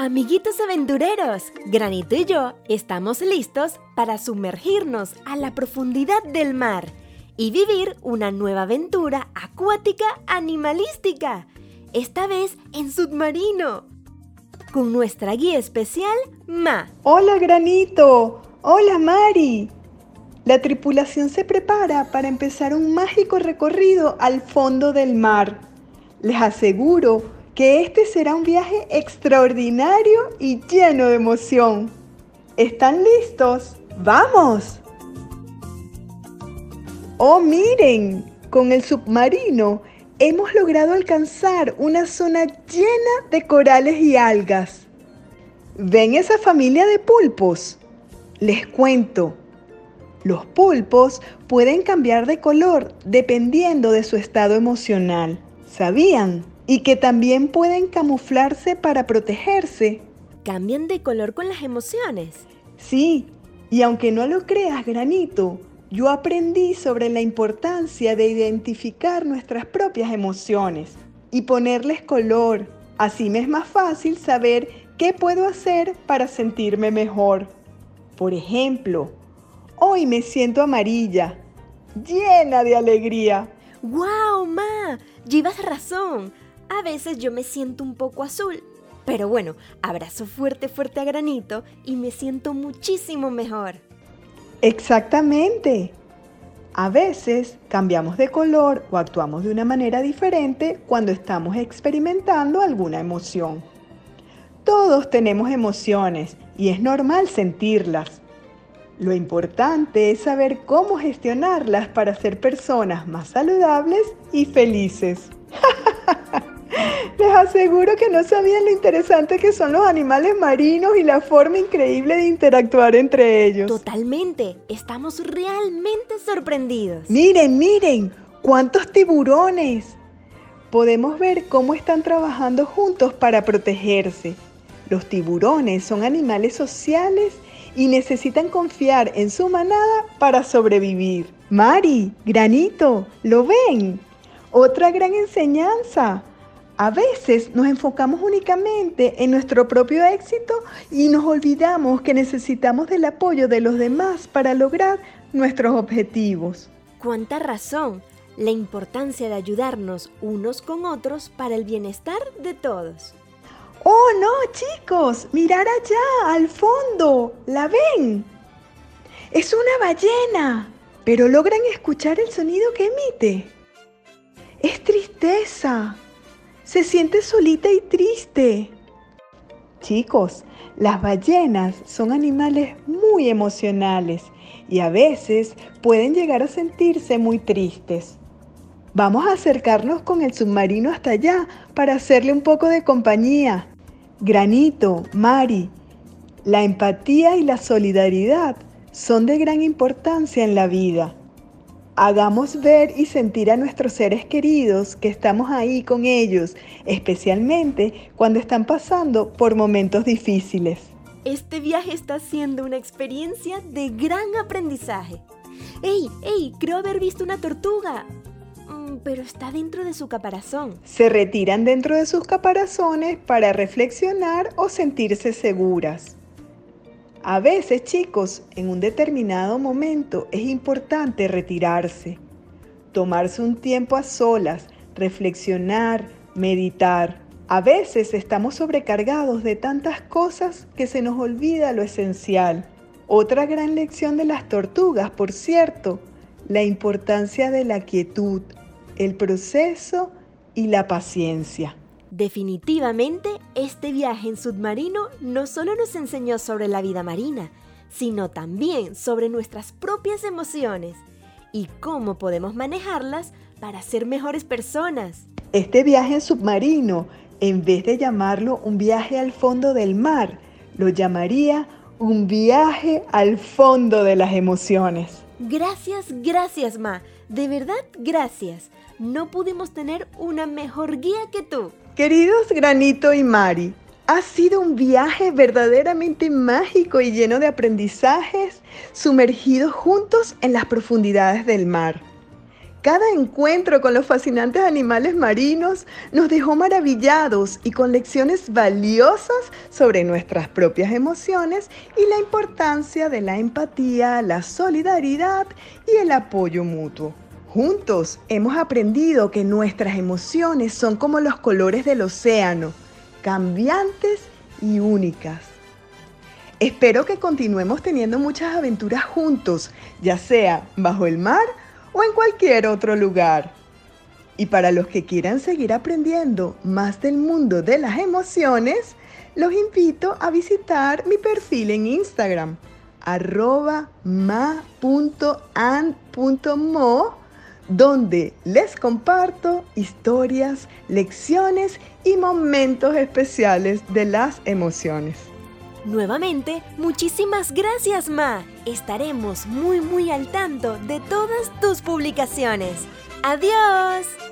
Amiguitos aventureros, Granito y yo estamos listos para sumergirnos a la profundidad del mar y vivir una nueva aventura acuática animalística, esta vez en submarino, con nuestra guía especial, Ma. Hola Granito, hola Mari. La tripulación se prepara para empezar un mágico recorrido al fondo del mar. Les aseguro que este será un viaje extraordinario y lleno de emoción. ¿Están listos? ¡Vamos! ¡Oh, miren! Con el submarino hemos logrado alcanzar una zona llena de corales y algas. ¿Ven esa familia de pulpos? Les cuento. Los pulpos pueden cambiar de color dependiendo de su estado emocional. ¿Sabían? Y que también pueden camuflarse para protegerse. ¿Cambian de color con las emociones? Sí, y aunque no lo creas, granito, yo aprendí sobre la importancia de identificar nuestras propias emociones y ponerles color. Así me es más fácil saber qué puedo hacer para sentirme mejor. Por ejemplo, hoy me siento amarilla, llena de alegría. ¡Guau, Ma! Llevas razón. A veces yo me siento un poco azul, pero bueno, abrazo fuerte, fuerte a granito y me siento muchísimo mejor. Exactamente. A veces cambiamos de color o actuamos de una manera diferente cuando estamos experimentando alguna emoción. Todos tenemos emociones y es normal sentirlas. Lo importante es saber cómo gestionarlas para ser personas más saludables y felices. Les aseguro que no sabían lo interesante que son los animales marinos y la forma increíble de interactuar entre ellos. Totalmente, estamos realmente sorprendidos. Miren, miren, cuántos tiburones. Podemos ver cómo están trabajando juntos para protegerse. Los tiburones son animales sociales y necesitan confiar en su manada para sobrevivir. Mari, Granito, ¿lo ven? Otra gran enseñanza. A veces nos enfocamos únicamente en nuestro propio éxito y nos olvidamos que necesitamos del apoyo de los demás para lograr nuestros objetivos. ¿Cuánta razón? La importancia de ayudarnos unos con otros para el bienestar de todos. ¡Oh, no, chicos! ¡Mirar allá, al fondo! ¿La ven? Es una ballena, pero logran escuchar el sonido que emite. Es tristeza se siente solita y triste. Chicos, las ballenas son animales muy emocionales y a veces pueden llegar a sentirse muy tristes. Vamos a acercarnos con el submarino hasta allá para hacerle un poco de compañía. Granito, Mari, la empatía y la solidaridad son de gran importancia en la vida. Hagamos ver y sentir a nuestros seres queridos que estamos ahí con ellos, especialmente cuando están pasando por momentos difíciles. Este viaje está siendo una experiencia de gran aprendizaje. ¡Ey, ey! Creo haber visto una tortuga. Mm, pero está dentro de su caparazón. Se retiran dentro de sus caparazones para reflexionar o sentirse seguras. A veces, chicos, en un determinado momento es importante retirarse, tomarse un tiempo a solas, reflexionar, meditar. A veces estamos sobrecargados de tantas cosas que se nos olvida lo esencial. Otra gran lección de las tortugas, por cierto, la importancia de la quietud, el proceso y la paciencia. Definitivamente, este viaje en submarino no solo nos enseñó sobre la vida marina, sino también sobre nuestras propias emociones y cómo podemos manejarlas para ser mejores personas. Este viaje en submarino, en vez de llamarlo un viaje al fondo del mar, lo llamaría un viaje al fondo de las emociones. Gracias, gracias, Ma. De verdad, gracias. No pudimos tener una mejor guía que tú. Queridos Granito y Mari, ha sido un viaje verdaderamente mágico y lleno de aprendizajes, sumergidos juntos en las profundidades del mar. Cada encuentro con los fascinantes animales marinos nos dejó maravillados y con lecciones valiosas sobre nuestras propias emociones y la importancia de la empatía, la solidaridad y el apoyo mutuo. Juntos hemos aprendido que nuestras emociones son como los colores del océano, cambiantes y únicas. Espero que continuemos teniendo muchas aventuras juntos, ya sea bajo el mar o en cualquier otro lugar. Y para los que quieran seguir aprendiendo más del mundo de las emociones, los invito a visitar mi perfil en Instagram, arroba ma.an.mo, donde les comparto historias, lecciones y momentos especiales de las emociones. Nuevamente, muchísimas gracias, Ma. Estaremos muy muy al tanto de todas tus publicaciones. ¡Adiós!